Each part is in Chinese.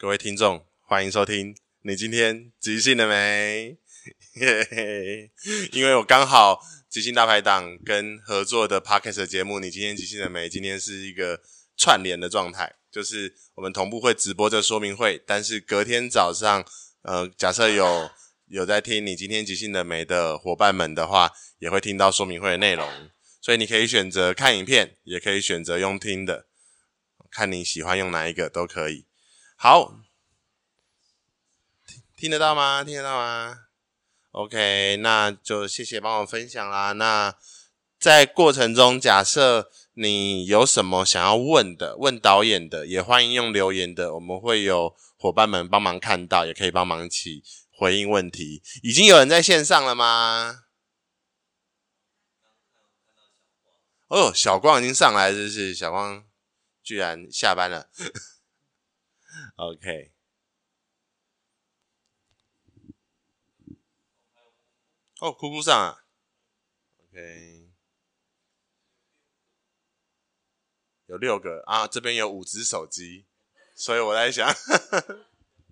各位听众，欢迎收听。你今天即兴了没？嘿嘿，因为我刚好即兴大排档跟合作的 Podcast 节目，你今天即兴了没？今天是一个串联的状态，就是我们同步会直播这说明会，但是隔天早上，呃，假设有有在听你今天即兴了没的伙伴们的话，也会听到说明会的内容。所以你可以选择看影片，也可以选择用听的，看你喜欢用哪一个都可以。好，听得到吗？听得到吗？OK，那就谢谢帮我分享啦。那在过程中，假设你有什么想要问的，问导演的，也欢迎用留言的，我们会有伙伴们帮忙看到，也可以帮忙起回应问题。已经有人在线上了吗？哦，小光已经上来，是不是？小光居然下班了。OK。哦，哭哭上啊。OK。有六个啊，这边有五只手机，所以我在想，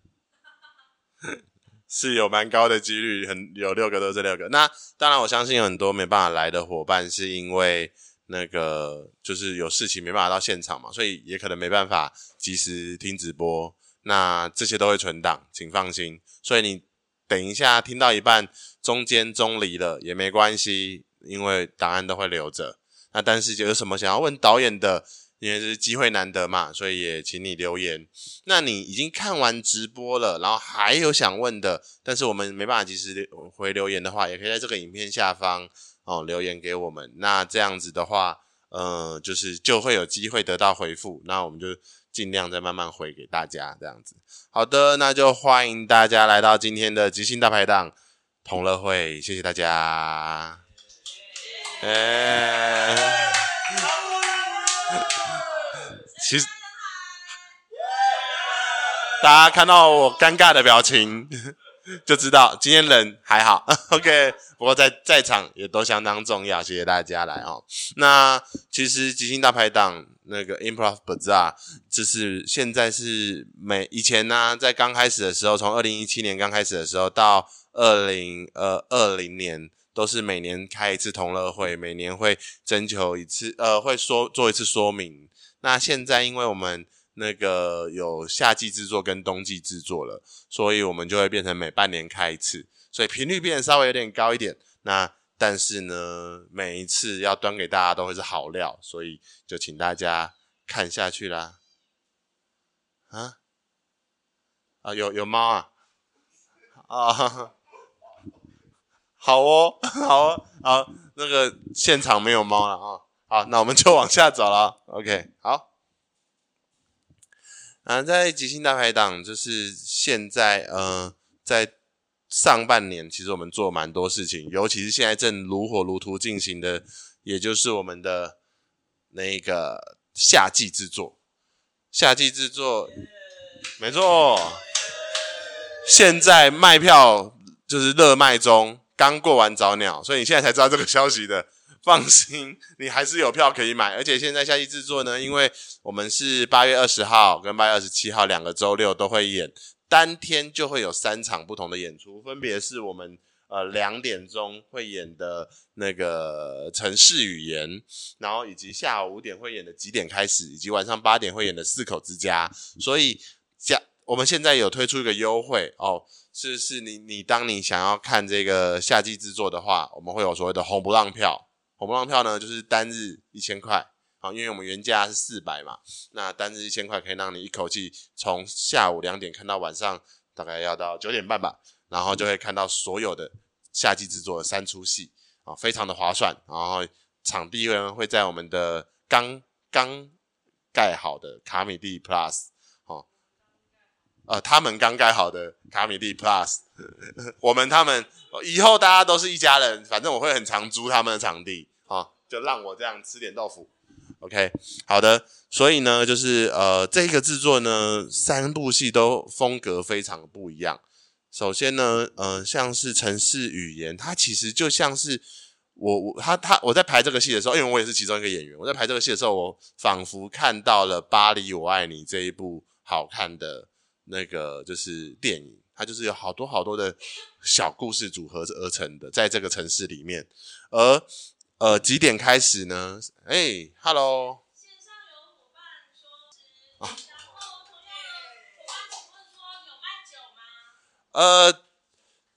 是有蛮高的几率，很有六个都是六个。那当然，我相信有很多没办法来的伙伴，是因为。那个就是有事情没办法到现场嘛，所以也可能没办法及时听直播。那这些都会存档，请放心。所以你等一下听到一半，中间中离了也没关系，因为档案都会留着。那但是有什么想要问导演的，因为是机会难得嘛，所以也请你留言。那你已经看完直播了，然后还有想问的，但是我们没办法及时回留言的话，也可以在这个影片下方。哦，留言给我们，那这样子的话，呃，就是就会有机会得到回复，那我们就尽量再慢慢回给大家，这样子。好的，那就欢迎大家来到今天的即兴大排档同乐会，谢谢大家。哎，其实大家看到我尴尬的表情。就知道今天人还好，OK。不过在在场也都相当重要，谢谢大家来哦。那其实即兴大排档那个 Improv Bazaar，就是现在是每以前呢、在刚开始的时候，从二零一七年刚开始的时候到二零呃二零年，都是每年开一次同乐会，每年会征求一次，呃，会说做一次说明。那现在因为我们那个有夏季制作跟冬季制作了，所以我们就会变成每半年开一次，所以频率变得稍微有点高一点。那但是呢，每一次要端给大家都会是好料，所以就请大家看下去啦。啊啊，有有猫啊啊，好哦，好哦，好，那个现场没有猫了啊，好，那我们就往下走了。OK，好。啊，在即兴大排档，就是现在，呃，在上半年，其实我们做蛮多事情，尤其是现在正如火如荼进行的，也就是我们的那个夏季制作。夏季制作，没错，现在卖票就是热卖中，刚过完早鸟，所以你现在才知道这个消息的。放心，你还是有票可以买，而且现在夏季制作呢，因为我们是八月二十号跟八月二十七号两个周六都会演，当天就会有三场不同的演出，分别是我们呃两点钟会演的那个城市语言，然后以及下午五点会演的几点开始，以及晚上八点会演的四口之家。所以，加我们现在有推出一个优惠哦，是是你你当你想要看这个夏季制作的话，我们会有所谓的红不让票。红不让票呢，就是单日一千块，好，因为我们原价是四百嘛，那单日一千块可以让你一口气从下午两点看到晚上大概要到九点半吧，然后就会看到所有的夏季制作的三出戏，啊，非常的划算，然后场地呢会在我们的刚刚盖好的卡米蒂 Plus。呃，他们刚盖好的卡米蒂 Plus，我们他们以后大家都是一家人，反正我会很常租他们的场地，就让我这样吃点豆腐，OK，好的，所以呢，就是呃，这个制作呢，三部戏都风格非常不一样。首先呢，呃，像是城市语言，它其实就像是我我他他我在排这个戏的时候，因为我也是其中一个演员，我在排这个戏的时候，我仿佛看到了《巴黎我爱你》这一部好看的。那个就是电影，它就是有好多好多的小故事组合而成的，在这个城市里面。而呃几点开始呢？哎、欸，Hello。线上有伙伴说，啊，然后同样伙伴请问说有卖酒吗？呃，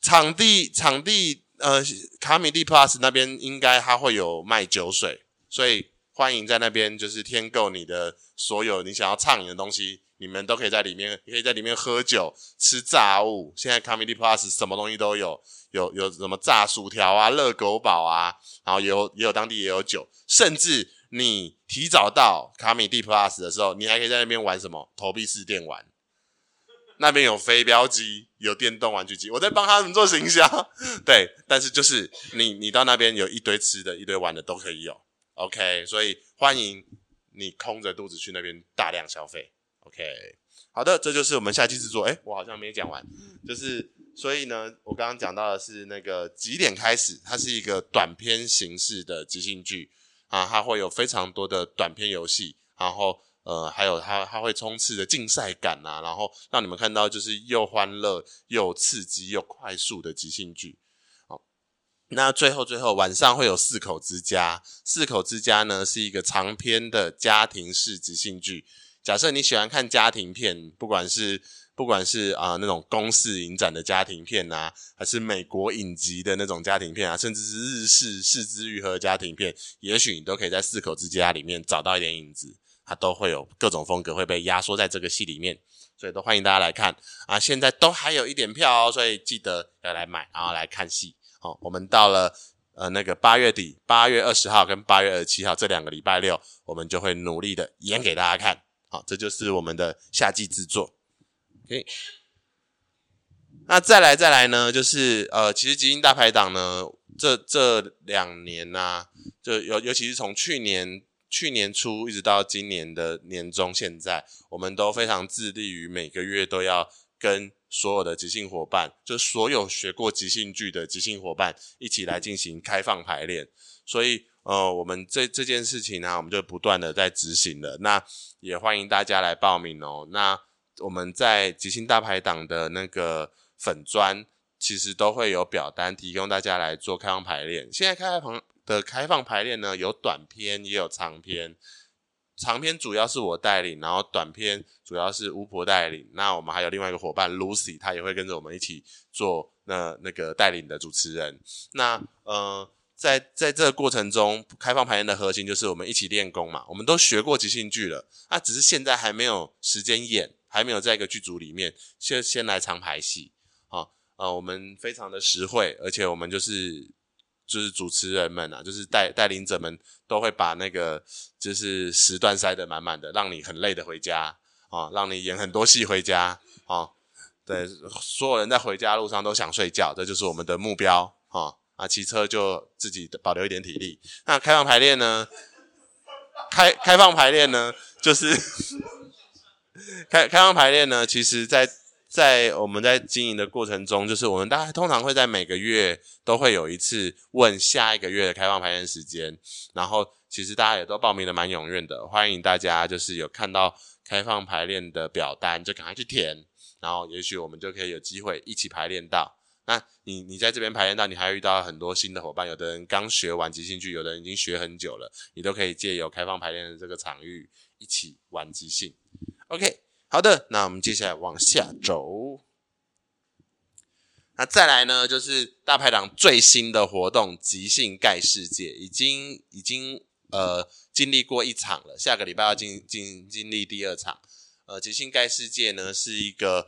场地场地呃卡米蒂 Plus 那边应该它会有卖酒水，所以。欢迎在那边，就是添购你的所有你想要畅饮的东西，你们都可以在里面，可以在里面喝酒、吃炸物。现在 Comedy Plus 什么东西都有，有有什么炸薯条啊、热狗堡啊，然后也有也有当地也有酒，甚至你提早到 Comedy Plus 的时候，你还可以在那边玩什么投币式电玩，那边有飞镖机，有电动玩具机，我在帮他们做行销。对，但是就是你你到那边有一堆吃的、一堆玩的都可以有。OK，所以欢迎你空着肚子去那边大量消费。OK，好的，这就是我们下期制作。诶，我好像没讲完，就是所以呢，我刚刚讲到的是那个几点开始，它是一个短篇形式的即兴剧啊，它会有非常多的短篇游戏，然后呃，还有它它会充斥着竞赛感啊，然后让你们看到就是又欢乐又刺激又快速的即兴剧。那最后，最后晚上会有四口之家。四口之家呢是一个长篇的家庭式即兴剧。假设你喜欢看家庭片，不管是不管是啊、那种公视影展的家庭片啊，还是美国影集的那种家庭片啊，甚至是日式是枝裕和家庭片，也许你都可以在四口之家里面找到一点影子。它都会有各种风格会被压缩在这个戏里面，所以都欢迎大家来看啊！现在都还有一点票哦，所以记得要来买，然后来看戏。好，我们到了呃那个八月底，八月二十号跟八月二十七号这两个礼拜六，我们就会努力的演给大家看。好，这就是我们的夏季制作。OK，那再来再来呢，就是呃，其实即兴大排档呢，这这两年呐、啊，就尤尤其是从去年去年初一直到今年的年中，现在我们都非常致力于每个月都要跟。所有的即兴伙伴，就所有学过即兴剧的即兴伙伴一起来进行开放排练，所以呃，我们这这件事情呢，我们就不断的在执行了。那也欢迎大家来报名哦。那我们在即兴大排档的那个粉专，其实都会有表单提供大家来做开放排练。现在开放的开放排练呢，有短篇也有长篇。长篇主要是我带领，然后短篇主要是巫婆带领。那我们还有另外一个伙伴 Lucy，她也会跟着我们一起做那那个带领的主持人。那呃，在在这个过程中，开放排练的核心就是我们一起练功嘛。我们都学过即兴剧了，那只是现在还没有时间演，还没有在一个剧组里面，先先来长排戏。好，呃，我们非常的实惠，而且我们就是。就是主持人们啊，就是带带领者们都会把那个就是时段塞得满满的，让你很累的回家啊，让你演很多戏回家啊。对，所有人在回家路上都想睡觉，这就是我们的目标啊。啊，骑车就自己保留一点体力。那开放排练呢？开开放排练呢？就是 开开放排练呢？其实，在在我们在经营的过程中，就是我们大概通常会在每个月都会有一次问下一个月的开放排练时间，然后其实大家也都报名的蛮踊跃的，欢迎大家就是有看到开放排练的表单就赶快去填，然后也许我们就可以有机会一起排练到。那你你在这边排练到，你还遇到很多新的伙伴，有的人刚学完即兴剧，有的人已经学很久了，你都可以借由开放排练的这个场域一起玩即兴。OK。好的，那我们接下来往下走。那再来呢，就是大排档最新的活动——即兴盖世界，已经已经呃经历过一场了，下个礼拜要经经经历第二场。呃，即兴盖世界呢是一个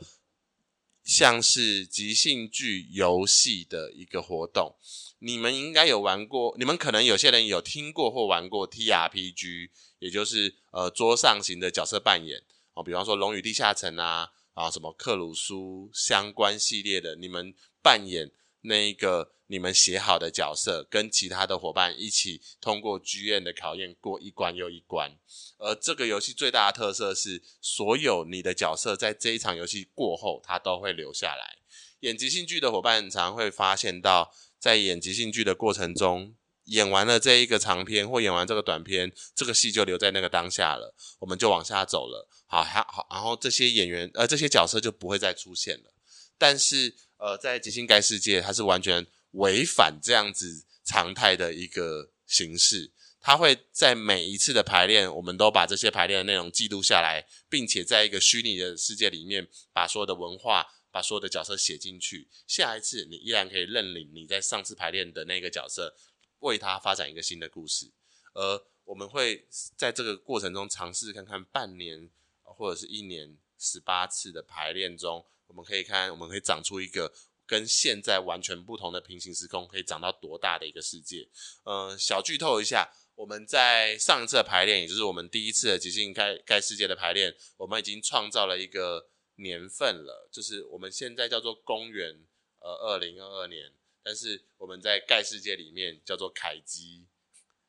像是即兴剧游戏的一个活动。你们应该有玩过，你们可能有些人有听过或玩过 TRPG，也就是呃桌上型的角色扮演。哦，比方说《龙与地下城》啊，啊什么克鲁苏相关系列的，你们扮演那一个你们写好的角色，跟其他的伙伴一起通过剧院的考验，过一关又一关。而这个游戏最大的特色是，所有你的角色在这一场游戏过后，他都会留下来。演即兴剧的伙伴常常会发现到，在演即兴剧的过程中，演完了这一个长篇或演完这个短篇，这个戏就留在那个当下了，我们就往下走了。好，还好，然后这些演员呃这些角色就不会再出现了。但是呃，在即兴盖世界，它是完全违反这样子常态的一个形式。它会在每一次的排练，我们都把这些排练的内容记录下来，并且在一个虚拟的世界里面，把所有的文化、把所有的角色写进去。下一次你依然可以认领你在上次排练的那个角色，为他发展一个新的故事。而我们会在这个过程中尝试看看半年或者是一年十八次的排练中，我们可以看，我们可以长出一个。跟现在完全不同的平行时空，可以长到多大的一个世界？呃，小剧透一下，我们在上一次的排练，也就是我们第一次的即兴盖盖世界的排练，我们已经创造了一个年份了，就是我们现在叫做公元呃二零二二年，但是我们在盖世界里面叫做凯基，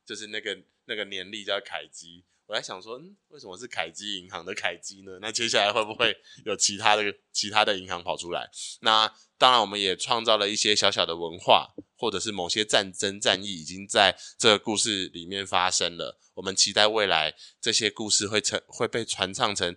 就是那个那个年历叫凯基。我在想说，嗯，为什么是凯基银行的凯基呢？那接下来会不会有其他的其他的银行跑出来？那当然，我们也创造了一些小小的文化，或者是某些战争战役已经在这个故事里面发生了。我们期待未来这些故事会成会被传唱成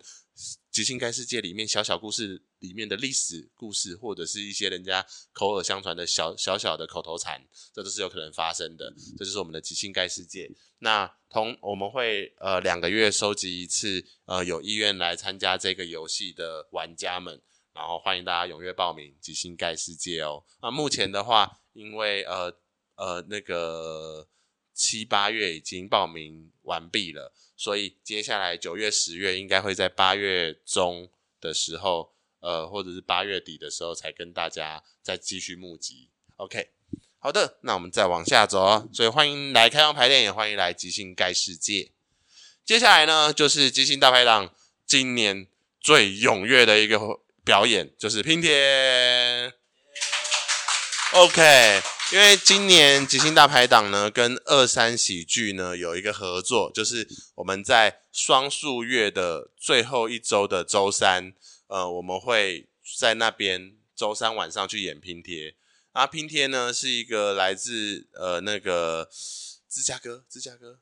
即兴盖世界里面小小故事里面的历史故事，或者是一些人家口耳相传的小小小的口头禅，这都是有可能发生的。这就是我们的即兴盖世界。那同我们会呃两个月收集一次呃有意愿来参加这个游戏的玩家们。然后欢迎大家踊跃报名即兴盖世界哦。那目前的话，因为呃呃那个七八月已经报名完毕了，所以接下来九月、十月应该会在八月中的时候，呃或者是八月底的时候才跟大家再继续募集。OK，好的，那我们再往下走哦。所以欢迎来开放排练，也欢迎来即兴盖世界。接下来呢，就是即兴大排档今年最踊跃的一个。表演就是拼贴，OK，因为今年即兴大排档呢，跟二三喜剧呢有一个合作，就是我们在双数月的最后一周的周三，呃，我们会在那边周三晚上去演拼贴。啊，拼贴呢是一个来自呃那个芝加哥，芝加哥。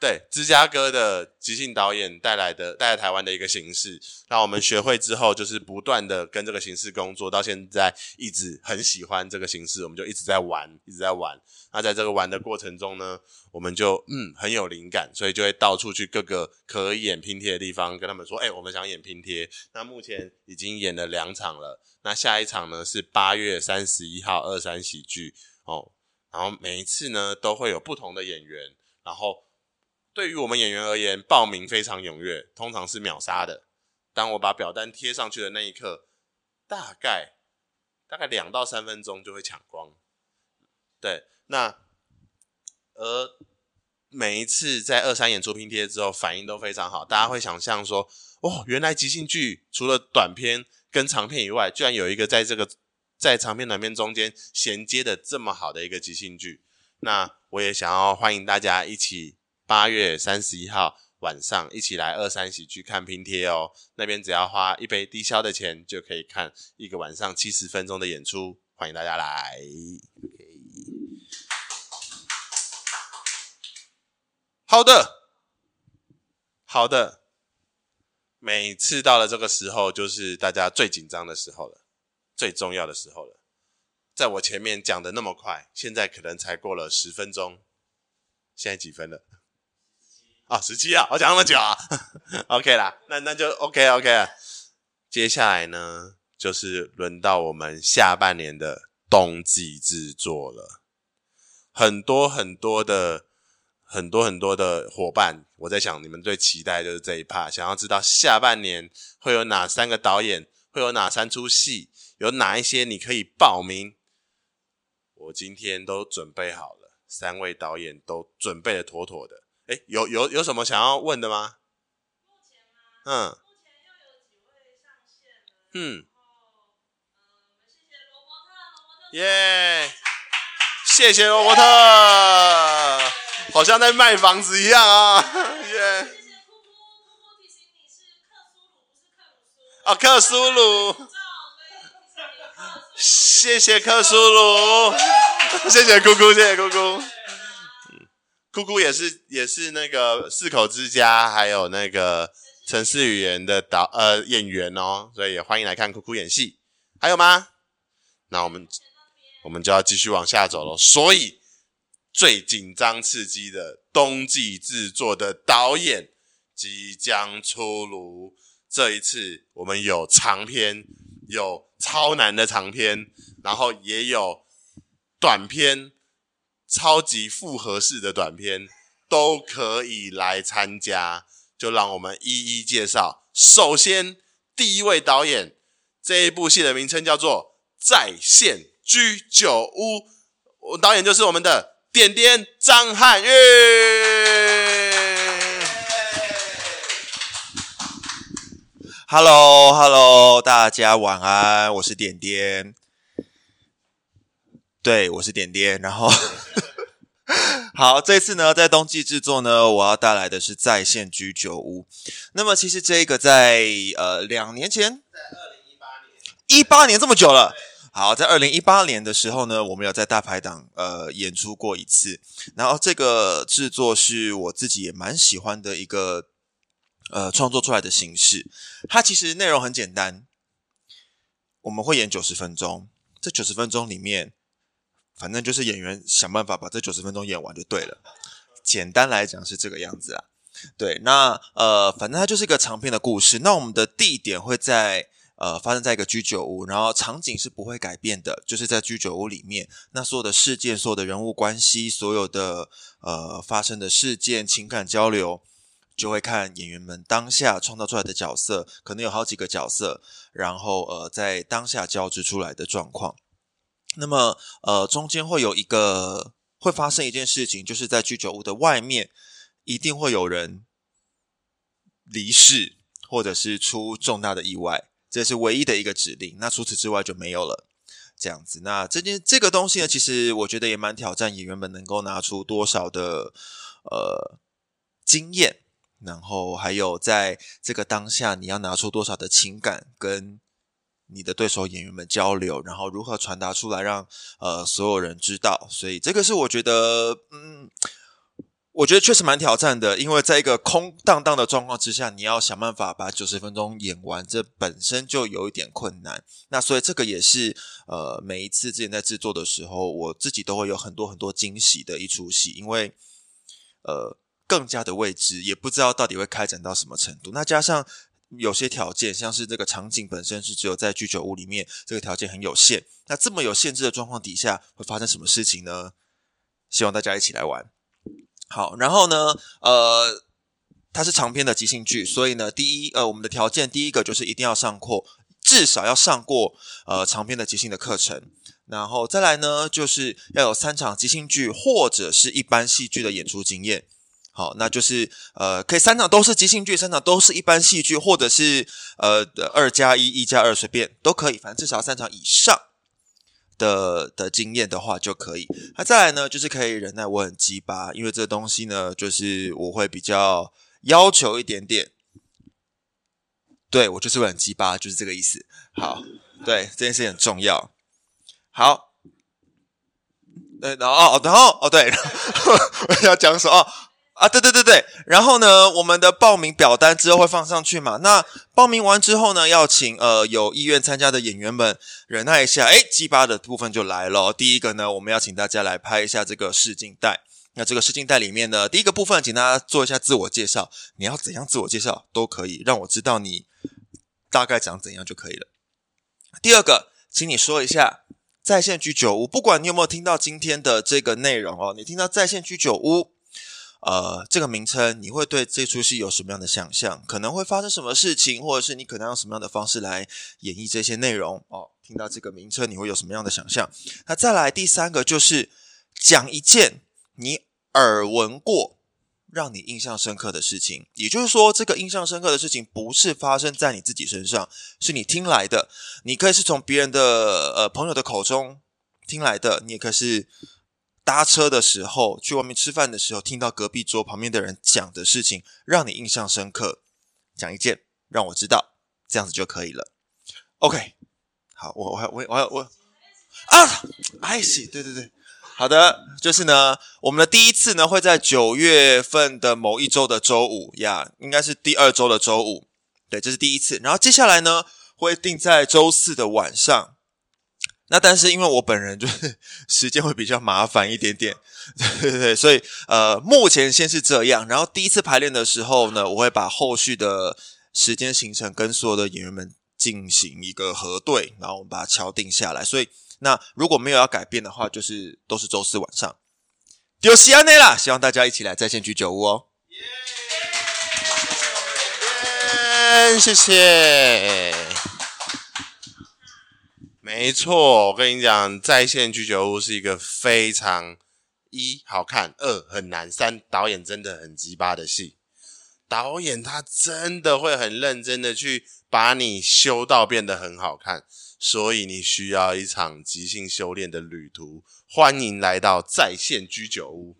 对，芝加哥的即兴导演带来的带来台湾的一个形式，那我们学会之后，就是不断的跟这个形式工作，到现在一直很喜欢这个形式，我们就一直在玩，一直在玩。那在这个玩的过程中呢，我们就嗯很有灵感，所以就会到处去各个可以演拼贴的地方，跟他们说，哎，我们想演拼贴。那目前已经演了两场了，那下一场呢是八月三十一号二三喜剧哦，然后每一次呢都会有不同的演员，然后。对于我们演员而言，报名非常踊跃，通常是秒杀的。当我把表单贴上去的那一刻，大概大概两到三分钟就会抢光。对，那而每一次在二三演出拼贴之后，反应都非常好。大家会想象说：“哦，原来即兴剧除了短片跟长片以外，居然有一个在这个在长片短片中间衔接的这么好的一个即兴剧。”那我也想要欢迎大家一起。八月三十一号晚上，一起来二三喜剧看拼贴哦。那边只要花一杯低消的钱，就可以看一个晚上七十分钟的演出。欢迎大家来。好的，好的。每次到了这个时候，就是大家最紧张的时候了，最重要的时候了。在我前面讲的那么快，现在可能才过了十分钟。现在几分了？啊，十七啊，我讲那么久啊，OK 啦，那那就 OK OK。接下来呢，就是轮到我们下半年的冬季制作了。很多很多的很多很多的伙伴，我在想你们最期待就是这一趴，想要知道下半年会有哪三个导演，会有哪三出戏，有哪一些你可以报名。我今天都准备好了，三位导演都准备的妥妥的。哎，有有有什么想要问的吗？目前吗？嗯。目前又有几位上线了。嗯。耶！谢谢罗伯特。好像在卖房子一样啊。耶！谢谢酷酷，酷酷提醒你是克苏鲁，不是克鲁苏。啊，克苏鲁。谢谢克苏鲁。谢谢姑姑，谢谢酷酷。酷酷也是也是那个四口之家，还有那个城市语言的导呃演员哦，所以也欢迎来看酷酷演戏。还有吗？那我们我们就要继续往下走了。所以最紧张刺激的冬季制作的导演即将出炉。这一次我们有长篇，有超难的长篇，然后也有短篇。超级复合式的短片都可以来参加，就让我们一一介绍。首先，第一位导演，这一部戏的名称叫做《在线居酒屋》，我导演就是我们的点点张翰韵。Hello，Hello，大家晚安，我是点点。对，我是点点，然后好，这次呢，在冬季制作呢，我要带来的是在线居酒屋。那么，其实这个在呃两年前，在二零一八年，一八年这么久了。好，在二零一八年的时候呢，我们有在大排档呃演出过一次。然后，这个制作是我自己也蛮喜欢的一个呃创作出来的形式。它其实内容很简单，我们会演九十分钟，这九十分钟里面。反正就是演员想办法把这九十分钟演完就对了。简单来讲是这个样子啊。对，那呃，反正它就是一个长篇的故事。那我们的地点会在呃发生在一个居酒屋，然后场景是不会改变的，就是在居酒屋里面。那所有的事件、所有的人物关系、所有的呃发生的事件、情感交流，就会看演员们当下创造出来的角色，可能有好几个角色，然后呃在当下交织出来的状况。那么，呃，中间会有一个会发生一件事情，就是在居酒屋的外面，一定会有人离世，或者是出重大的意外，这是唯一的一个指令。那除此之外就没有了，这样子。那这件这个东西呢，其实我觉得也蛮挑战演员们能够拿出多少的呃经验，然后还有在这个当下你要拿出多少的情感跟。你的对手演员们交流，然后如何传达出来让，呃所有人知道。所以这个是我觉得，嗯，我觉得确实蛮挑战的，因为在一个空荡荡的状况之下，你要想办法把九十分钟演完，这本身就有一点困难。那所以这个也是呃每一次之前在制作的时候，我自己都会有很多很多惊喜的一出戏，因为呃更加的未知，也不知道到底会开展到什么程度。那加上。有些条件，像是这个场景本身是只有在居酒屋里面，这个条件很有限。那这么有限制的状况底下，会发生什么事情呢？希望大家一起来玩。好，然后呢，呃，它是长篇的即兴剧，所以呢，第一，呃，我们的条件第一个就是一定要上过，至少要上过呃长篇的即兴的课程。然后再来呢，就是要有三场即兴剧或者是一般戏剧的演出经验。好，那就是呃，可以三场都是即兴剧，三场都是一般戏剧，或者是呃二加一、一加二随便都可以，反正至少三场以上的的经验的话就可以。那再来呢，就是可以忍耐我很鸡巴，因为这东西呢，就是我会比较要求一点点。对，我就是会很鸡巴，就是这个意思。好，对，这件事很重要。好，对，然后哦，然后哦，对，我要讲什么？啊，对对对对，然后呢，我们的报名表单之后会放上去嘛？那报名完之后呢，要请呃有意愿参加的演员们忍耐一下，诶，鸡巴的部分就来了。第一个呢，我们要请大家来拍一下这个试镜带。那这个试镜带里面呢，第一个部分，请大家做一下自我介绍。你要怎样自我介绍都可以，让我知道你大概长怎样就可以了。第二个，请你说一下在线居酒屋，不管你有没有听到今天的这个内容哦，你听到在线居酒屋。呃，这个名称你会对这出戏有什么样的想象？可能会发生什么事情，或者是你可能用什么样的方式来演绎这些内容？哦，听到这个名称你会有什么样的想象？那再来第三个就是讲一件你耳闻过、让你印象深刻的事情。也就是说，这个印象深刻的事情不是发生在你自己身上，是你听来的。你可以是从别人的呃朋友的口中听来的，你也可以是。搭车的时候，去外面吃饭的时候，听到隔壁桌旁边的人讲的事情，让你印象深刻，讲一件让我知道，这样子就可以了。OK，好，我我我我我啊，哎西，对对对，好的，就是呢，我们的第一次呢会在九月份的某一周的周五呀，应该是第二周的周五，对，这是第一次。然后接下来呢会定在周四的晚上。那但是因为我本人就是 时间会比较麻烦一点点，对对对，所以呃目前先是这样。然后第一次排练的时候呢，我会把后续的时间行程跟所有的演员们进行一个核对，然后我们把它敲定下来。所以。那如果没有要改变的话，就是都是周四晚上。丢西安内啦，希望大家一起来在线居酒屋哦。耶！谢谢。没错，我跟你讲，在线居酒屋是一个非常一好看，二很难，三导演真的很鸡巴的戏。导演他真的会很认真的去把你修到变得很好看。所以你需要一场即兴修炼的旅途，欢迎来到在线居酒屋。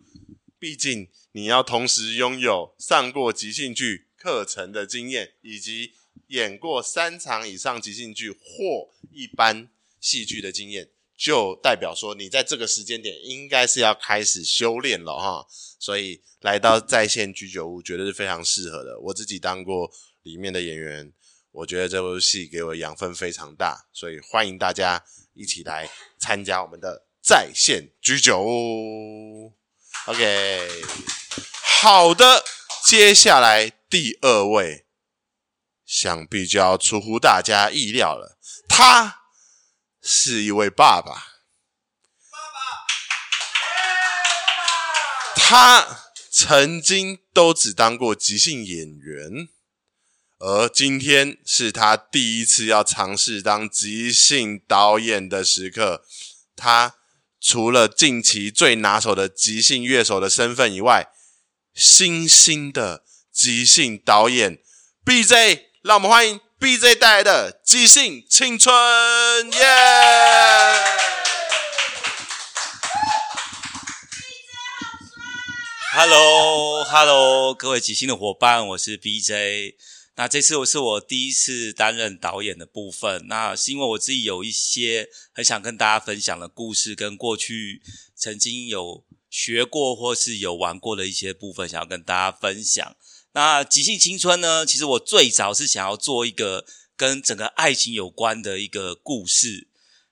毕竟你要同时拥有上过即兴剧课程的经验，以及演过三场以上即兴剧或一般戏剧的经验，就代表说你在这个时间点应该是要开始修炼了哈。所以来到在线居酒屋绝对是非常适合的。我自己当过里面的演员。我觉得这部戏给我养分非常大，所以欢迎大家一起来参加我们的在线居酒屋。OK，好的，接下来第二位，想必就要出乎大家意料了，他是一位爸爸。爸爸，他曾经都只当过即兴演员。而今天是他第一次要尝试当即兴导演的时刻。他除了近期最拿手的即兴乐手的身份以外，新兴的即兴导演 BJ，让我们欢迎 BJ 带来的即兴青春，耶！Hello，Hello，各位即兴的伙伴，我是 BJ。那这次我是我第一次担任导演的部分，那是因为我自己有一些很想跟大家分享的故事，跟过去曾经有学过或是有玩过的一些部分，想要跟大家分享。那即兴青春呢，其实我最早是想要做一个跟整个爱情有关的一个故事，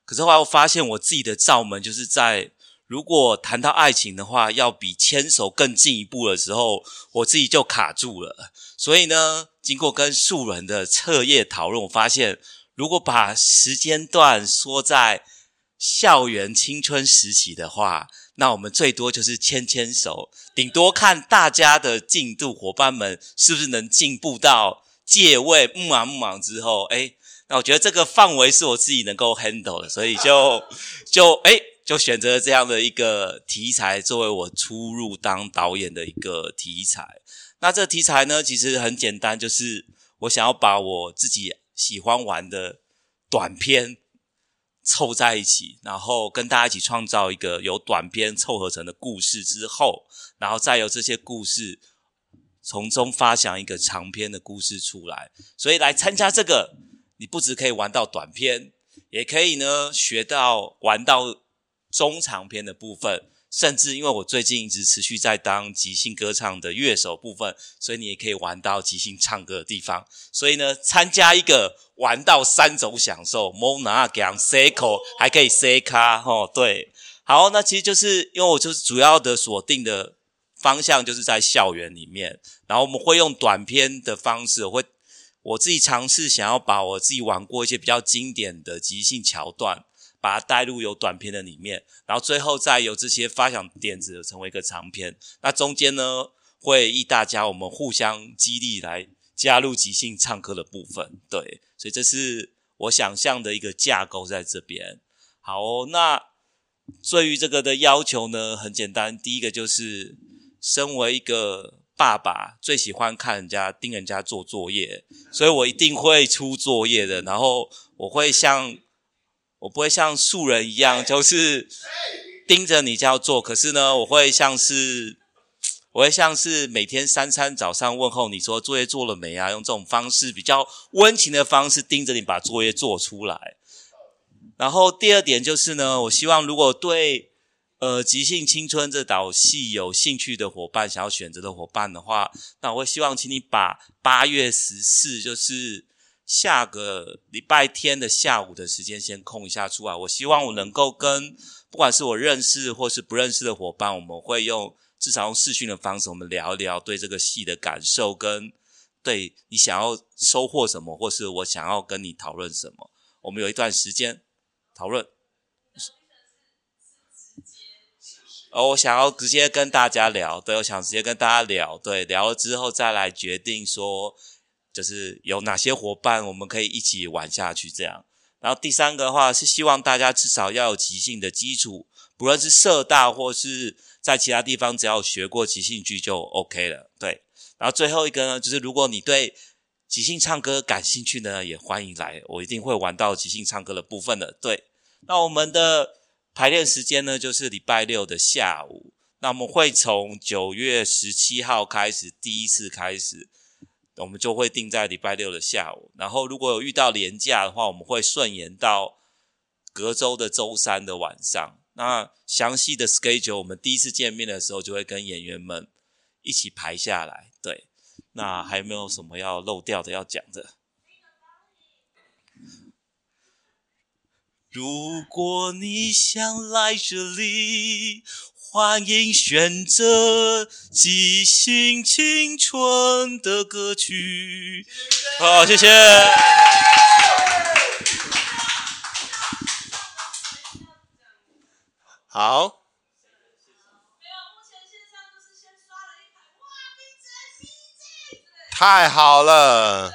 可是后来我发现我自己的罩门就是在如果谈到爱情的话，要比牵手更进一步的时候，我自己就卡住了。所以呢，经过跟素人的彻夜讨论，我发现如果把时间段说在校园青春时期的话，那我们最多就是牵牵手，顶多看大家的进度，伙伴们是不是能进步到借位木马木马之后，诶，那我觉得这个范围是我自己能够 handle 的，所以就 就诶。就选择这样的一个题材作为我初入当导演的一个题材。那这个题材呢，其实很简单，就是我想要把我自己喜欢玩的短片凑在一起，然后跟大家一起创造一个由短篇凑合成的故事之后，然后再由这些故事从中发想一个长篇的故事出来。所以来参加这个，你不只可以玩到短片，也可以呢学到玩到。中长篇的部分，甚至因为我最近一直持续在当即兴歌唱的乐手部分，所以你也可以玩到即兴唱歌的地方。所以呢，参加一个玩到三种享受，Mona 讲 Seiko 还可以 C 卡吼，对，好，那其实就是因为我就是主要的锁定的方向就是在校园里面，然后我们会用短片的方式，我会我自己尝试想要把我自己玩过一些比较经典的即兴桥段。把它带入有短片的里面，然后最后再由这些发想点子成为一个长片。那中间呢，会依大家我们互相激励来加入即兴唱歌的部分。对，所以这是我想象的一个架构在这边。好哦，那对于这个的要求呢，很简单，第一个就是身为一个爸爸，最喜欢看人家盯人家做作业，所以我一定会出作业的。然后我会像。我不会像素人一样，就是盯着你这样做。可是呢，我会像是，我会像是每天三餐早上问候你说作业做了没啊？用这种方式比较温情的方式盯着你把作业做出来。然后第二点就是呢，我希望如果对呃，即兴青春这导戏有兴趣的伙伴，想要选择的伙伴的话，那我会希望请你把八月十四，就是下个礼拜天的下午的时间先空一下出来。我希望我能够跟不管是我认识或是不认识的伙伴，我们会用至少用视讯的方式，我们聊一聊对这个戏的感受，跟对你想要收获什么，或是我想要跟你讨论什么。我们有一段时间讨论。哦，我想要直接跟大家聊，对，我想直接跟大家聊，对，聊了之后再来决定说，就是有哪些伙伴我们可以一起玩下去这样。然后第三个的话是希望大家至少要有即兴的基础，不论是社大或是在其他地方，只要学过即兴剧就 OK 了，对。然后最后一个呢，就是如果你对即兴唱歌感兴趣呢，也欢迎来，我一定会玩到即兴唱歌的部分的，对。那我们的。排练时间呢，就是礼拜六的下午。那我们会从九月十七号开始，第一次开始，我们就会定在礼拜六的下午。然后如果有遇到连假的话，我们会顺延到隔周的周三的晚上。那详细的 schedule，我们第一次见面的时候就会跟演员们一起排下来。对，那还有没有什么要漏掉的要讲的？如果你想来这里，欢迎选择即兴青春的歌曲。好，谢谢。好。太好了。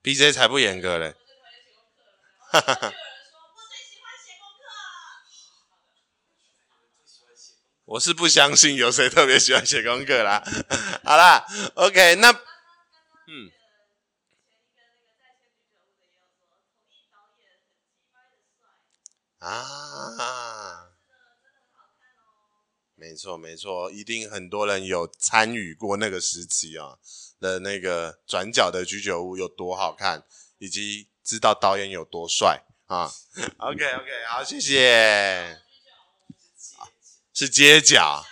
B J 才不严格嘞！哈哈哈。我是不相信有谁特别喜欢写功课啦。好啦，OK，那嗯。啊，没错没错，一定很多人有参与过那个时期啊。的那个转角的居酒屋有多好看，以及知道导演有多帅啊？OK OK，好，谢谢。是街角。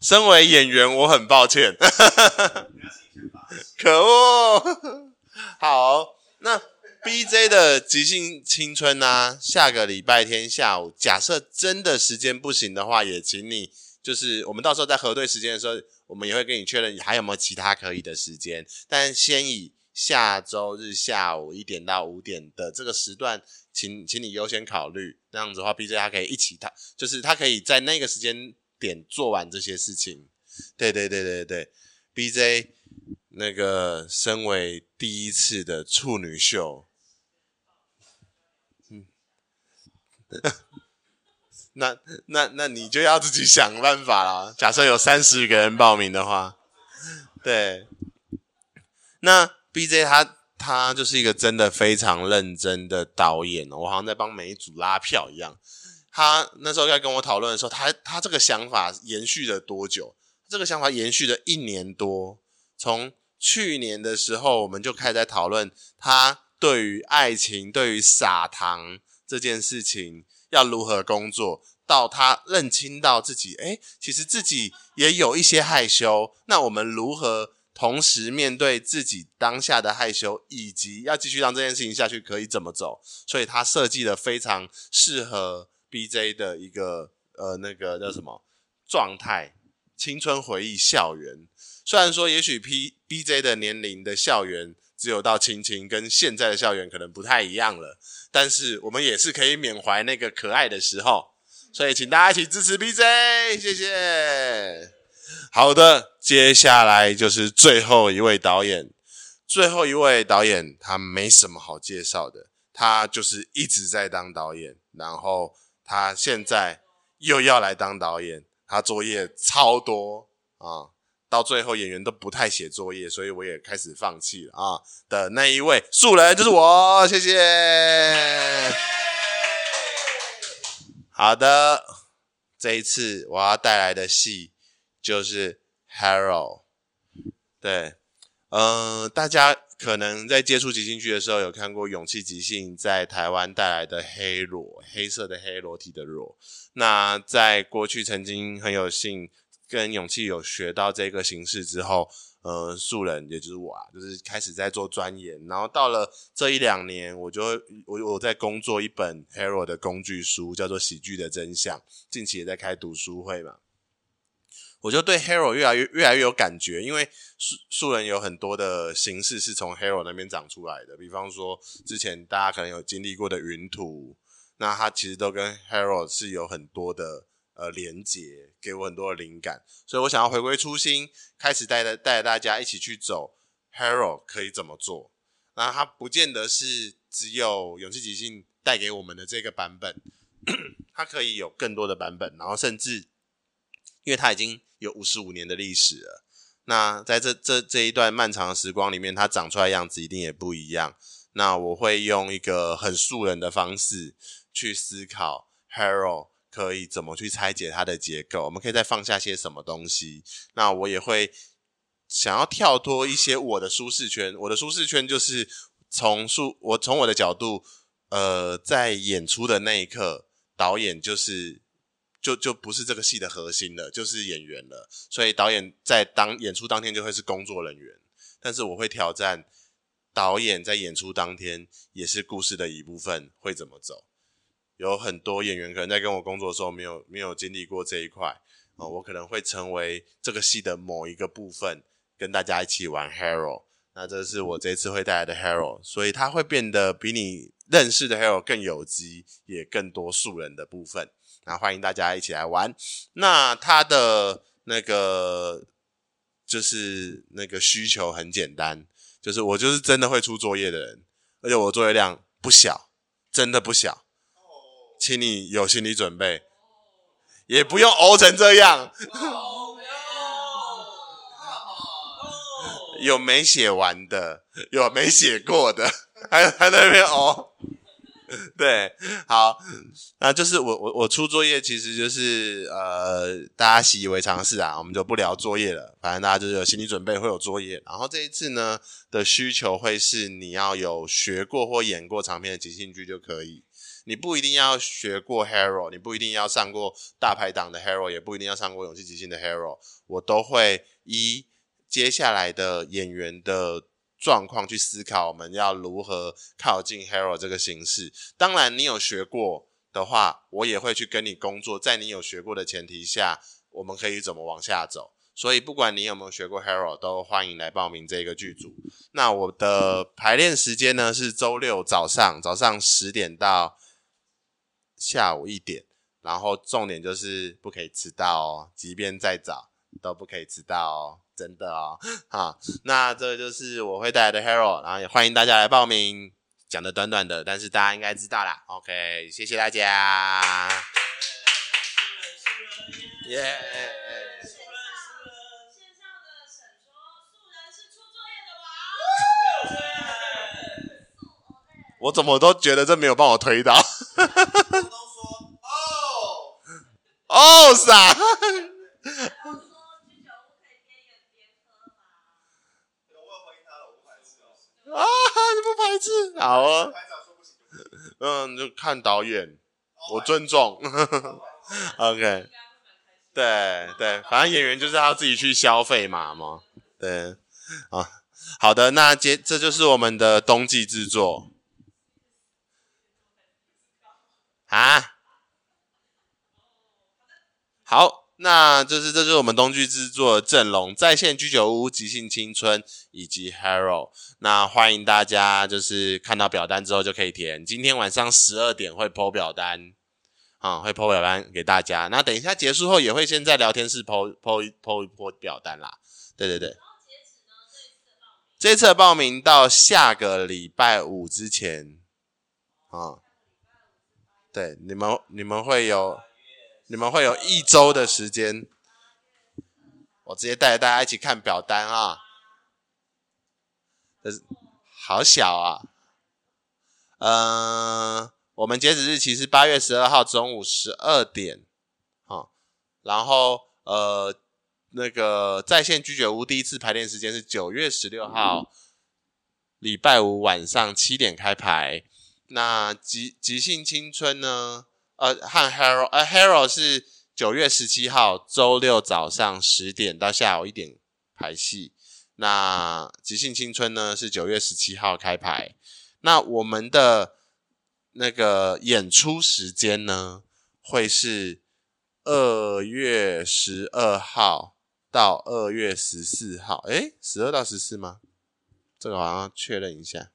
身为演员，我很抱歉。可恶。好，那 BJ 的即兴青春呢、啊？下个礼拜天下午，假设真的时间不行的话，也请你就是我们到时候在核对时间的时候。我们也会跟你确认还有没有其他可以的时间，但先以下周日下午一点到五点的这个时段，请请你优先考虑。那样子的话，BJ 他可以一起，他就是他可以在那个时间点做完这些事情。对对对对对，BJ 那个身为第一次的处女秀，嗯。那那那你就要自己想办法了。假设有三十个人报名的话，对，那 BJ 他他就是一个真的非常认真的导演，我好像在帮每一组拉票一样。他那时候在跟我讨论的时候，他他这个想法延续了多久？这个想法延续了一年多。从去年的时候，我们就开始在讨论他对于爱情、对于撒糖这件事情。要如何工作，到他认清到自己，诶，其实自己也有一些害羞。那我们如何同时面对自己当下的害羞，以及要继续让这件事情下去，可以怎么走？所以他设计了非常适合 BJ 的一个呃那个叫什么状态，青春回忆校园。虽然说也许 P BJ 的年龄的校园。只有到青青跟现在的校园可能不太一样了，但是我们也是可以缅怀那个可爱的时候，所以请大家一起支持 BJ，谢谢。好的，接下来就是最后一位导演，最后一位导演他没什么好介绍的，他就是一直在当导演，然后他现在又要来当导演，他作业超多啊。到最后演员都不太写作业，所以我也开始放弃了啊。的那一位素人就是我，谢谢。好的，这一次我要带来的戏就是《Harold》。对，呃，大家可能在接触即兴剧的时候，有看过勇气即兴在台湾带来的黑裸，黑色的黑裸体的裸。那在过去曾经很有幸跟勇气有学到这个形式之后，呃，素人也就是我啊，就是开始在做钻研。然后到了这一两年，我就我我在工作一本 Hero 的工具书，叫做《喜剧的真相》，近期也在开读书会嘛。我就对 Hero 越来越越来越有感觉，因为素素人有很多的形式是从 Hero 那边长出来的，比方说之前大家可能有经历过的云图，那它其实都跟 Hero 是有很多的呃连接，给我很多的灵感，所以我想要回归初心，开始带带带大家一起去走 Hero 可以怎么做。那它不见得是只有勇气即兴带给我们的这个版本，它可以有更多的版本，然后甚至因为它已经。有五十五年的历史了，那在这这这一段漫长的时光里面，它长出来的样子一定也不一样。那我会用一个很素人的方式去思考，Hero 可以怎么去拆解它的结构，我们可以再放下些什么东西。那我也会想要跳脱一些我的舒适圈，我的舒适圈就是从数，我从我的角度，呃，在演出的那一刻，导演就是。就就不是这个戏的核心了，就是演员了。所以导演在当演出当天就会是工作人员，但是我会挑战导演在演出当天也是故事的一部分，会怎么走？有很多演员可能在跟我工作的时候没有没有经历过这一块哦，我可能会成为这个戏的某一个部分，跟大家一起玩 Hero。那这是我这次会带来的 Hero，所以它会变得比你认识的 Hero 更有机，也更多素人的部分。那欢迎大家一起来玩。那他的那个就是那个需求很简单，就是我就是真的会出作业的人，而且我作业量不小，真的不小，请你有心理准备，也不用熬成这样，有没写完的，有没写过的，还还在那边熬。对，好，那就是我我我出作业，其实就是呃，大家习以为常事啊，我们就不聊作业了，反正大家就是有心理准备会有作业。然后这一次呢的需求会是你要有学过或演过长篇的即兴剧就可以，你不一定要学过 Hero，你不一定要上过大排档的 Hero，也不一定要上过勇气即兴的 Hero，我都会依接下来的演员的。状况去思考，我们要如何靠近 Hero 这个形式。当然，你有学过的话，我也会去跟你工作。在你有学过的前提下，我们可以怎么往下走？所以，不管你有没有学过 Hero，都欢迎来报名这个剧组。那我的排练时间呢是周六早上，早上十点到下午一点。然后重点就是不可以迟到哦，即便再早都不可以迟到哦。真的哦，好，那这就是我会带来的 Hero，然后也欢迎大家来报名。讲的短短的，但是大家应该知道啦。OK，谢谢大家。耶！素人，素人，线上的沈说，素人是出作业的王。我怎么都觉得这没有帮我推到。哦，哦傻。啊，你不排斥？好啊，嗯，就看导演，我尊重。OK，对对，反正演员就是要自己去消费嘛嘛。对，啊，好的，那接这就是我们的冬季制作。啊，好。那就是，这是我们东剧制作的阵容：在线居酒屋、即兴青春以及 Hero。那欢迎大家，就是看到表单之后就可以填。今天晚上十二点会 po 表单，啊、会 po 表单给大家。那等一下结束后，也会先在聊天室 po po po po 表单啦。对对对。这次报名到下个礼拜五之前，啊、对，你们你们会有。你们会有一周的时间，我直接带着大家一起看表单啊！这是好小啊，嗯，我们截止日期是八月十二号中午十二点，好，然后呃，那个在线居酒屋第一次排练时间是九月十六号，礼拜五晚上七点开排。那即即兴青春呢？呃，和 Haro 呃，Haro 是九月十七号周六早上十点到下午一点排戏。那即兴青春呢是九月十七号开排。那我们的那个演出时间呢会是二月十二号到二月十四号。诶，十二到十四吗？这个好像确认一下。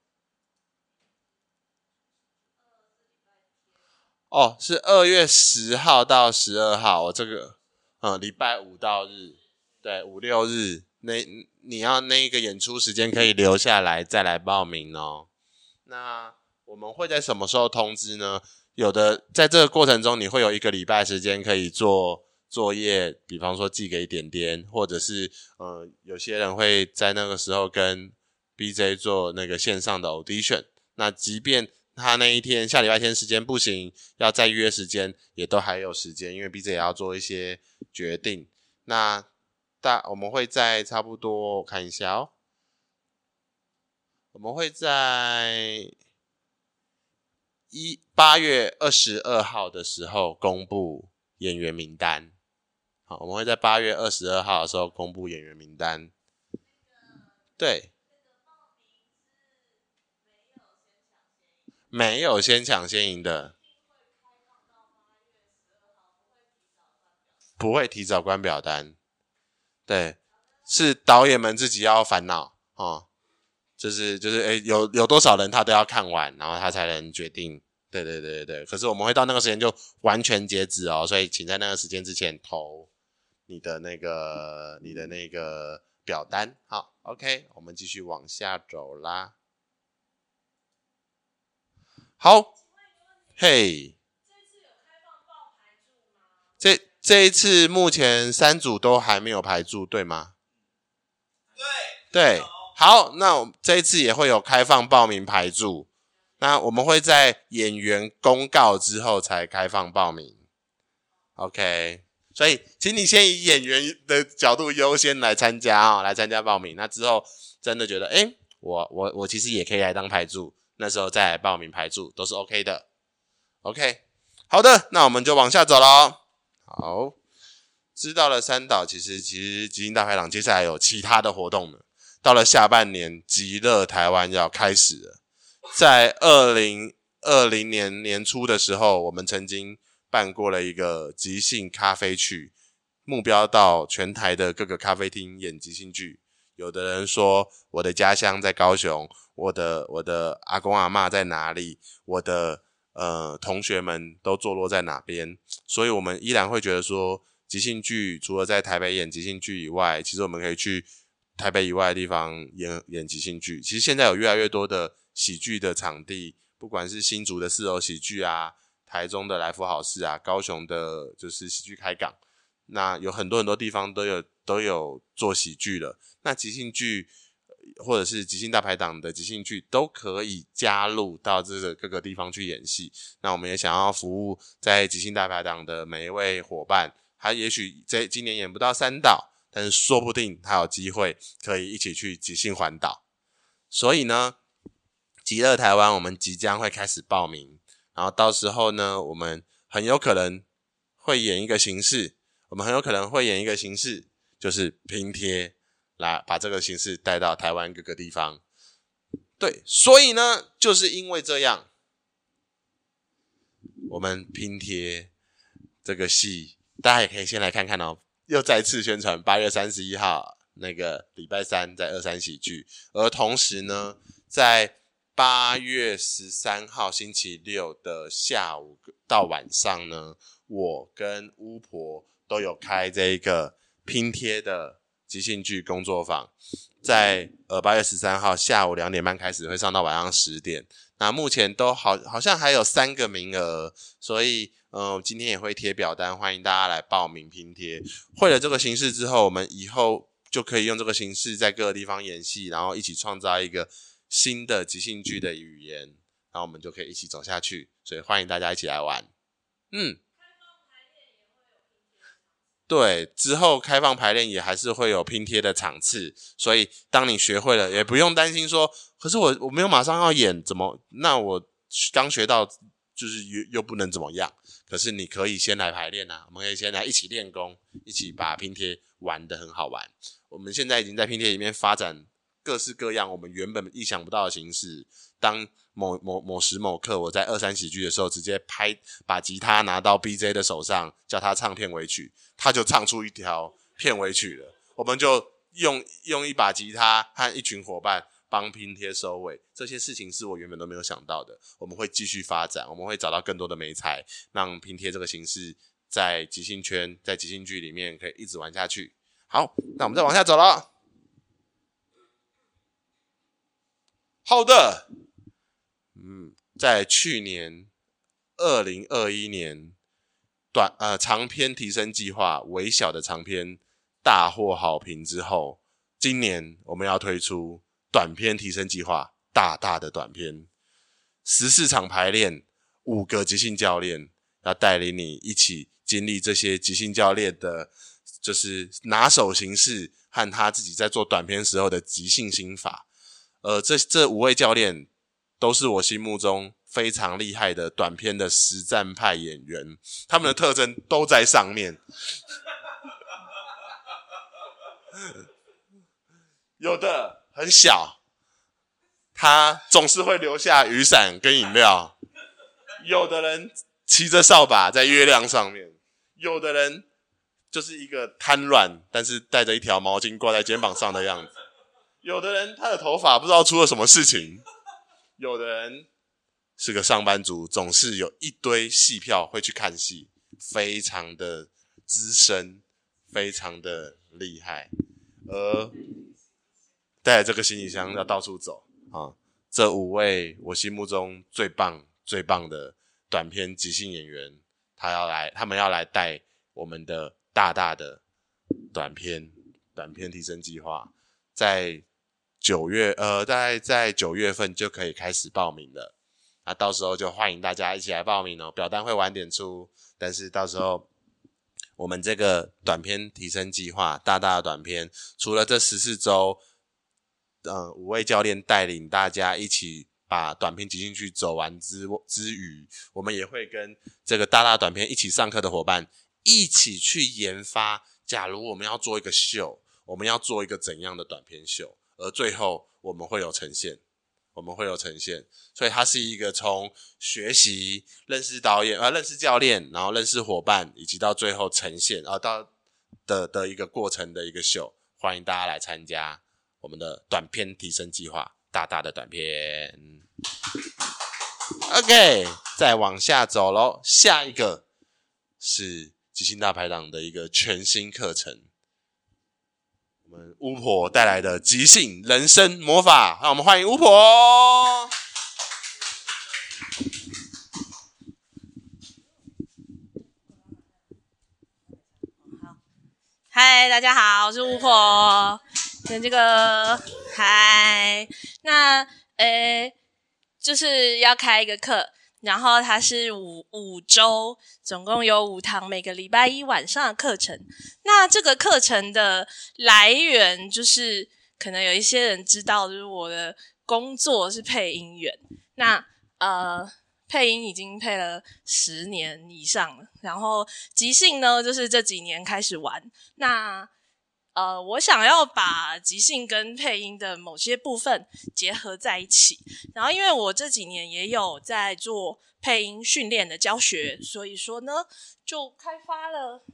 哦，是二月十号到十二号。我这个，嗯，礼拜五到日，对，五六日。那你要那个演出时间可以留下来再来报名哦。那我们会在什么时候通知呢？有的在这个过程中，你会有一个礼拜时间可以做作业，比方说寄给点点，或者是呃，有些人会在那个时候跟 BJ 做那个线上的 audition。那即便他那一天下礼拜天时间不行，要再约时间，也都还有时间，因为 BJ 也要做一些决定。那大我们会在差不多我看一下哦，我们会在一八月二十二号的时候公布演员名单。好，我们会在八月二十二号的时候公布演员名单。对，没有先抢先赢的，不会提早关表单。对，是导演们自己要烦恼哦，就是就是，诶，有有多少人他都要看完，然后他才能决定。对对对对对。可是我们会到那个时间就完全截止哦，所以请在那个时间之前投你的那个你的那个表单。好，OK，我们继续往下走啦。好，嘿，这。这一次目前三组都还没有排住，对吗？对对，好，那我们这一次也会有开放报名排住，那我们会在演员公告之后才开放报名。OK，所以请你先以演员的角度优先来参加啊、哦，来参加报名。那之后真的觉得，诶，我我我其实也可以来当排柱，那时候再来报名排柱都是 OK 的。OK，好的，那我们就往下走喽。好，知道了三岛，其实其实即兴大排档接下来有其他的活动呢。到了下半年，极乐台湾要开始了。在二零二零年年初的时候，我们曾经办过了一个即兴咖啡去，目标到全台的各个咖啡厅演即兴剧。有的人说我的家乡在高雄，我的我的阿公阿嬷在哪里？我的。呃，同学们都坐落在哪边？所以我们依然会觉得说，即兴剧除了在台北演即兴剧以外，其实我们可以去台北以外的地方演演即兴剧。其实现在有越来越多的喜剧的场地，不管是新竹的四楼喜剧啊，台中的来福好事啊，高雄的就是喜剧开港，那有很多很多地方都有都有做喜剧了。那即兴剧。或者是即兴大排档的即兴剧都可以加入到这个各个地方去演戏。那我们也想要服务在即兴大排档的每一位伙伴，他也许在今年演不到三岛，但是说不定他有机会可以一起去即兴环岛。所以呢，极乐台湾我们即将会开始报名，然后到时候呢，我们很有可能会演一个形式，我们很有可能会演一个形式，就是拼贴。来把这个形式带到台湾各个地方，对，所以呢，就是因为这样，我们拼贴这个戏，大家也可以先来看看哦。又再次宣传，八月三十一号那个礼拜三在二三喜剧，而同时呢，在八月十三号星期六的下午到晚上呢，我跟巫婆都有开这一个拼贴的。即兴剧工作坊在呃八月十三号下午两点半开始，会上到晚上十点。那目前都好，好像还有三个名额，所以嗯、呃，今天也会贴表单，欢迎大家来报名拼贴。会了这个形式之后，我们以后就可以用这个形式在各个地方演戏，然后一起创造一个新的即兴剧的语言，然后我们就可以一起走下去。所以欢迎大家一起来玩，嗯。对，之后开放排练也还是会有拼贴的场次，所以当你学会了，也不用担心说，可是我我没有马上要演，怎么？那我刚学到，就是又又不能怎么样？可是你可以先来排练啊，我们可以先来一起练功，一起把拼贴玩得很好玩。我们现在已经在拼贴里面发展各式各样我们原本意想不到的形式。当某某某时某刻，我在二三喜剧的时候，直接拍把吉他拿到 BJ 的手上，叫他唱片尾曲，他就唱出一条片尾曲了。我们就用用一把吉他和一群伙伴帮拼贴收尾。这些事情是我原本都没有想到的。我们会继续发展，我们会找到更多的媒材，让拼贴这个形式在即兴圈、在即兴剧里面可以一直玩下去。好，那我们再往下走了。好的。嗯，在去年二零二一年短呃长篇提升计划微小的长篇大获好评之后，今年我们要推出短篇提升计划大大的短篇，十四场排练，五个即兴教练要带领你一起经历这些即兴教练的，就是拿手形式和他自己在做短篇时候的即兴心法。呃，这这五位教练。都是我心目中非常厉害的短片的实战派演员，他们的特征都在上面。有的很小，他总是会留下雨伞跟饮料；有的人骑着扫把在月亮上面；有的人就是一个瘫软，但是带着一条毛巾挂在肩膀上的样子；有的人他的头发不知道出了什么事情。有的人是个上班族，总是有一堆戏票会去看戏，非常的资深，非常的厉害，而带着这个行李箱要到处走啊！这五位我心目中最棒、最棒的短片即兴演员，他要来，他们要来带我们的大大的短片短片提升计划，在。九月，呃，大概在九月份就可以开始报名了。那到时候就欢迎大家一起来报名哦。表单会晚点出，但是到时候我们这个短片提升计划，大大的短片，除了这十四周，呃，五位教练带领大家一起把短片集进去走完之之余，我们也会跟这个大大短片一起上课的伙伴一起去研发。假如我们要做一个秀，我们要做一个怎样的短篇秀？而最后我们会有呈现，我们会有呈现，所以它是一个从学习、认识导演、呃认识教练，然后认识伙伴，以及到最后呈现，啊到的的一个过程的一个秀。欢迎大家来参加我们的短片提升计划，大大的短片。OK，再往下走喽，下一个是即兴大排档的一个全新课程。我们巫婆带来的即兴人生魔法，让我们欢迎巫婆。好，嗨，大家好，我是巫婆。跟这个，嗨，那呃，就是要开一个课。然后它是五五周，总共有五堂，每个礼拜一晚上的课程。那这个课程的来源，就是可能有一些人知道，就是我的工作是配音员。那呃，配音已经配了十年以上了。然后即兴呢，就是这几年开始玩。那呃，我想要把即兴跟配音的某些部分结合在一起，然后因为我这几年也有在做配音训练的教学，所以说呢，就开发了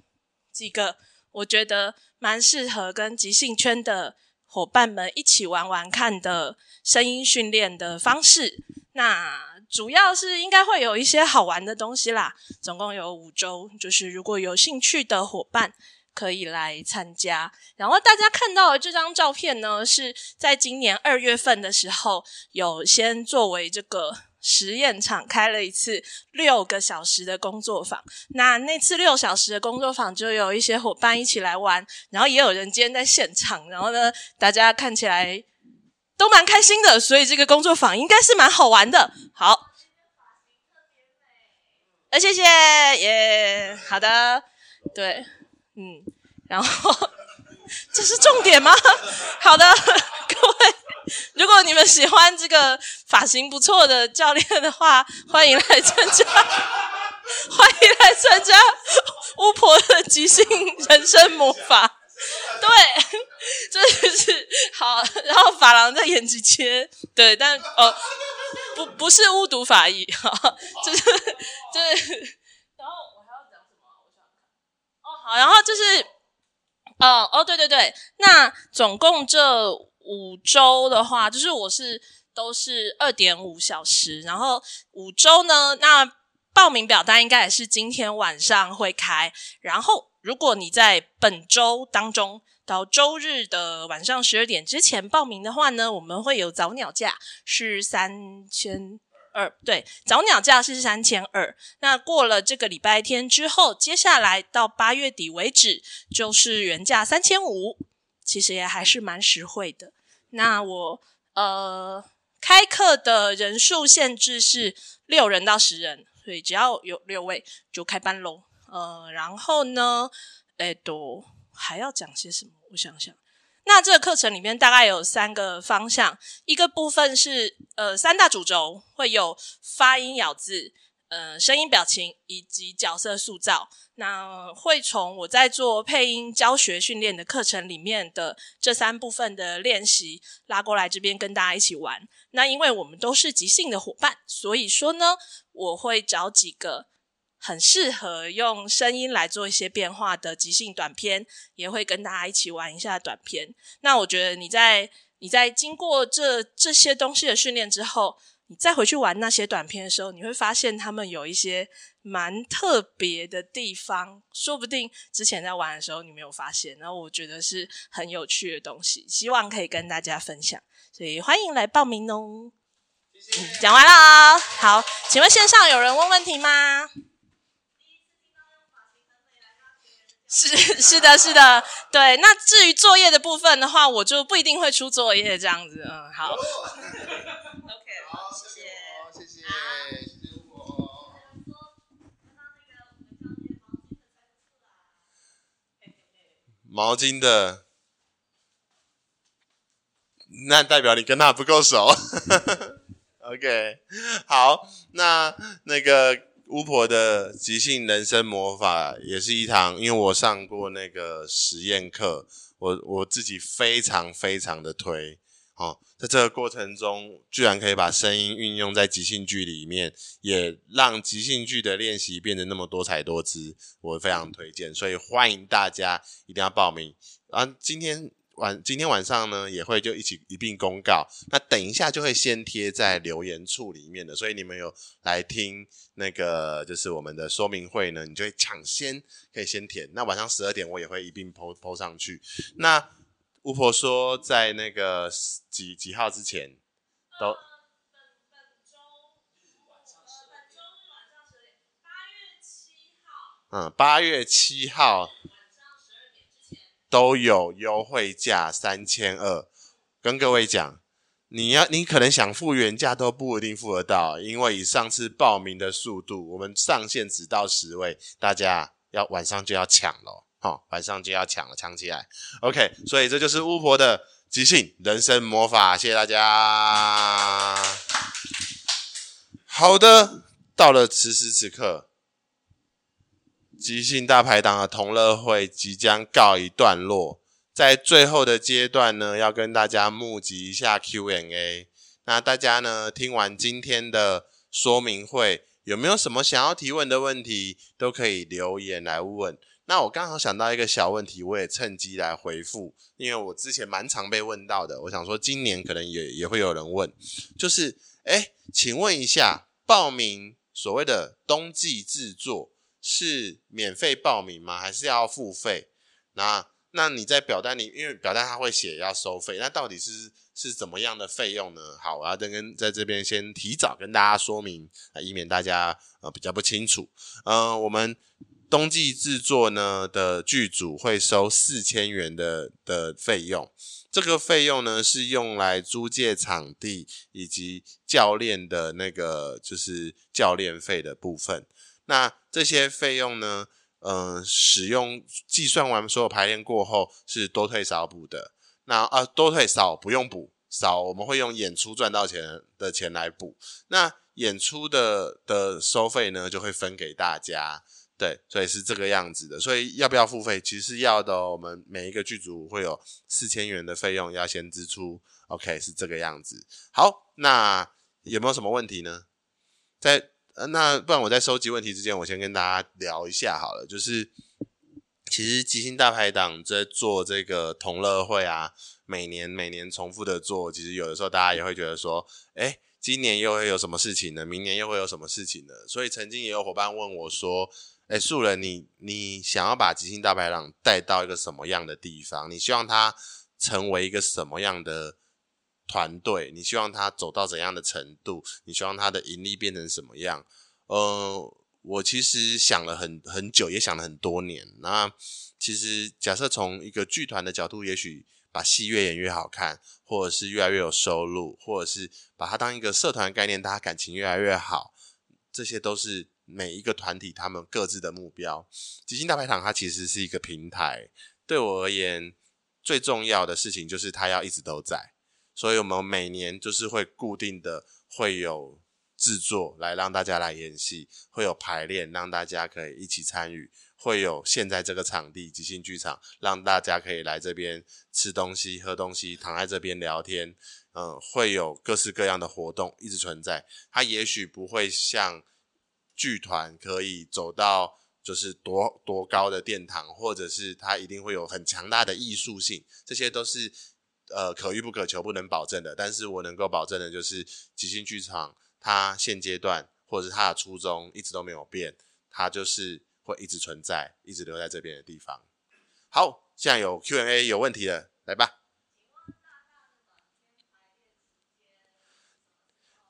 几个我觉得蛮适合跟即兴圈的伙伴们一起玩玩看的声音训练的方式。那主要是应该会有一些好玩的东西啦，总共有五周，就是如果有兴趣的伙伴。可以来参加，然后大家看到的这张照片呢，是在今年二月份的时候，有先作为这个实验场开了一次六个小时的工作坊。那那次六小时的工作坊，就有一些伙伴一起来玩，然后也有人今天在现场，然后呢，大家看起来都蛮开心的，所以这个工作坊应该是蛮好玩的。好，呃，谢谢，耶，好的，对。嗯，然后这是重点吗？好的，各位，如果你们喜欢这个发型不错的教练的话，欢迎来参加，欢迎来参加巫婆的即兴人生魔法。对，这就是好。然后法郎在延吉街，对，但哦，不不是巫毒法医哈，就是就是。然后我还要讲什么？我想想看。哦，好，然后就是，哦哦，对对对，那总共这五周的话，就是我是都是二点五小时，然后五周呢，那报名表单应该也是今天晚上会开，然后。如果你在本周当中到周日的晚上十二点之前报名的话呢，我们会有早鸟价是三千二，对，早鸟价是三千二。那过了这个礼拜天之后，接下来到八月底为止就是原价三千五，其实也还是蛮实惠的。那我呃开课的人数限制是六人到十人，所以只要有六位就开班喽。呃，然后呢，哎，都还要讲些什么？我想想，那这个课程里面大概有三个方向，一个部分是呃三大主轴，会有发音咬字、呃声音表情以及角色塑造。那会从我在做配音教学训练的课程里面的这三部分的练习拉过来这边跟大家一起玩。那因为我们都是即兴的伙伴，所以说呢，我会找几个。很适合用声音来做一些变化的即兴短片，也会跟大家一起玩一下短片。那我觉得你在你在经过这这些东西的训练之后，你再回去玩那些短片的时候，你会发现他们有一些蛮特别的地方，说不定之前在玩的时候你没有发现。然后我觉得是很有趣的东西，希望可以跟大家分享。所以欢迎来报名哦。谢谢。嗯，讲完了哦。好，请问线上有人问问题吗？是 是的，是的，对。那至于作业的部分的话，我就不一定会出作业这样子。嗯，好。OK，好，谢谢，谢谢，谢谢我。毛巾的，那代表你跟他不够熟。OK，好，那那个。巫婆的即兴人生魔法也是一堂，因为我上过那个实验课，我我自己非常非常的推。哦，在这个过程中，居然可以把声音运用在即兴剧里面，也让即兴剧的练习变得那么多彩多姿，我非常推荐，所以欢迎大家一定要报名。啊，今天。晚今天晚上呢，也会就一起一并公告。那等一下就会先贴在留言处里面的，所以你们有来听那个就是我们的说明会呢，你就会抢先可以先填。那晚上十二点我也会一并 po po 上去。那巫婆说在那个几几号之前都。呃、本本周日晚上十二点。本周晚上。八月七号。嗯，八月七号。都有优惠价三千二，跟各位讲，你要你可能想付原价都不一定付得到，因为以上次报名的速度，我们上限只到十位，大家要晚上就要抢了，好、哦，晚上就要抢了，抢起来，OK，所以这就是巫婆的即兴人生魔法，谢谢大家。好的，到了此时此刻。即兴大排档的同乐会即将告一段落，在最后的阶段呢，要跟大家募集一下 Q&A。那大家呢，听完今天的说明会，有没有什么想要提问的问题，都可以留言来问。那我刚好想到一个小问题，我也趁机来回复，因为我之前蛮常被问到的，我想说今年可能也也会有人问，就是，诶，请问一下，报名所谓的冬季制作。是免费报名吗？还是要付费？那那你在表单里，因为表单它会写要收费，那到底是是怎么样的费用呢？好，我要跟在这边先提早跟大家说明，以免大家呃比较不清楚。嗯、呃，我们冬季制作呢的剧组会收四千元的的费用，这个费用呢是用来租借场地以及教练的那个就是教练费的部分。那这些费用呢，嗯、使用计算完所有排练过后是多退少补的。那啊，多退少不用补，少我们会用演出赚到钱的钱来补。那演出的的收费呢，就会分给大家。对，所以是这个样子的。所以要不要付费？其实要的。我们每一个剧组会有四千元的费用要先支出。OK，是这个样子。好，那有没有什么问题呢？在，那不然我在收集问题之前，我先跟大家聊一下好了。就是其实即兴大排档在做这个同乐会啊，每年每年重复的做，其实有的时候大家也会觉得说，诶，今年又会有什么事情呢？明年又会有什么事情呢？所以曾经也有伙伴问我说，诶，素人，你你想要把即兴大排档带到一个什么样的地方？你希望它成为一个什么样的？团队，你希望他走到怎样的程度？你希望他的盈利变成什么样？呃，我其实想了很很久，也想了很多年。那其实假设从一个剧团的角度，也许把戏越演越好看，或者是越来越有收入，或者是把它当一个社团概念，大家感情越来越好，这些都是每一个团体他们各自的目标。吉星大排档它其实是一个平台，对我而言，最重要的事情就是它要一直都在。所以我们每年就是会固定的会有制作来让大家来演戏，会有排练让大家可以一起参与，会有现在这个场地即兴剧场让大家可以来这边吃东西、喝东西、躺在这边聊天，嗯，会有各式各样的活动一直存在。它也许不会像剧团可以走到就是多多高的殿堂，或者是它一定会有很强大的艺术性，这些都是。呃，可遇不可求，不能保证的。但是我能够保证的就是，即兴剧场它现阶段或者是它的初衷一直都没有变，它就是会一直存在，一直留在这边的地方。好，现在有 Q&A 有问题的，来吧。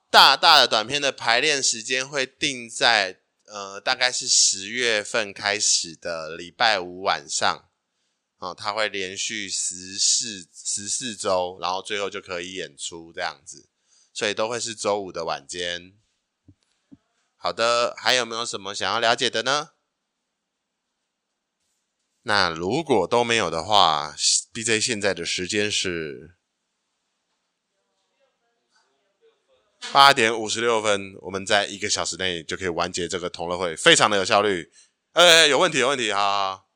大大的短片的排练时间会定在呃，大概是十月份开始的礼拜五晚上。哦，他会连续十四十四周，然后最后就可以演出这样子，所以都会是周五的晚间。好的，还有没有什么想要了解的呢？那如果都没有的话，BJ 现在的时间是八点五十六分，我们在一个小时内就可以完结这个同乐会，非常的有效率。呃，有问题，有问题，好好好。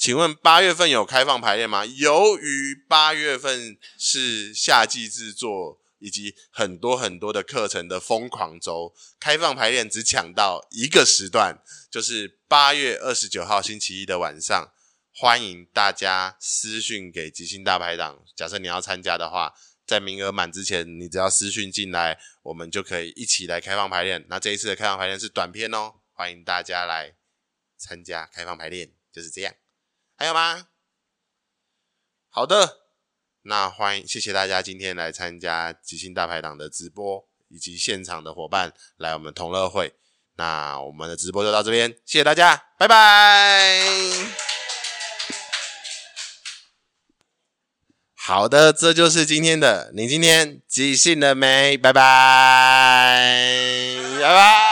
请问八月份有开放排练吗？由于八月份是夏季制作以及很多很多的课程的疯狂周，开放排练只抢到一个时段，就是八月二十九号星期一的晚上。欢迎大家私讯给即兴大排档，假设你要参加的话，在名额满之前，你只要私讯进来，我们就可以一起来开放排练。那这一次的开放排练是短片哦，欢迎大家来参加开放排练，就是这样。还有吗？好的，那欢迎，谢谢大家今天来参加即兴大排档的直播，以及现场的伙伴来我们同乐会。那我们的直播就到这边，谢谢大家，拜拜。好的，这就是今天的，你今天即兴了没？拜拜，拜拜。